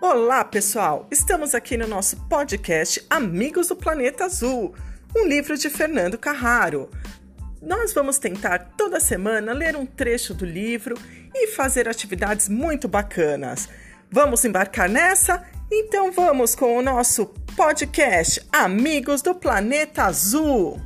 Olá, pessoal! Estamos aqui no nosso podcast Amigos do Planeta Azul, um livro de Fernando Carraro. Nós vamos tentar toda semana ler um trecho do livro e fazer atividades muito bacanas. Vamos embarcar nessa? Então vamos com o nosso podcast Amigos do Planeta Azul.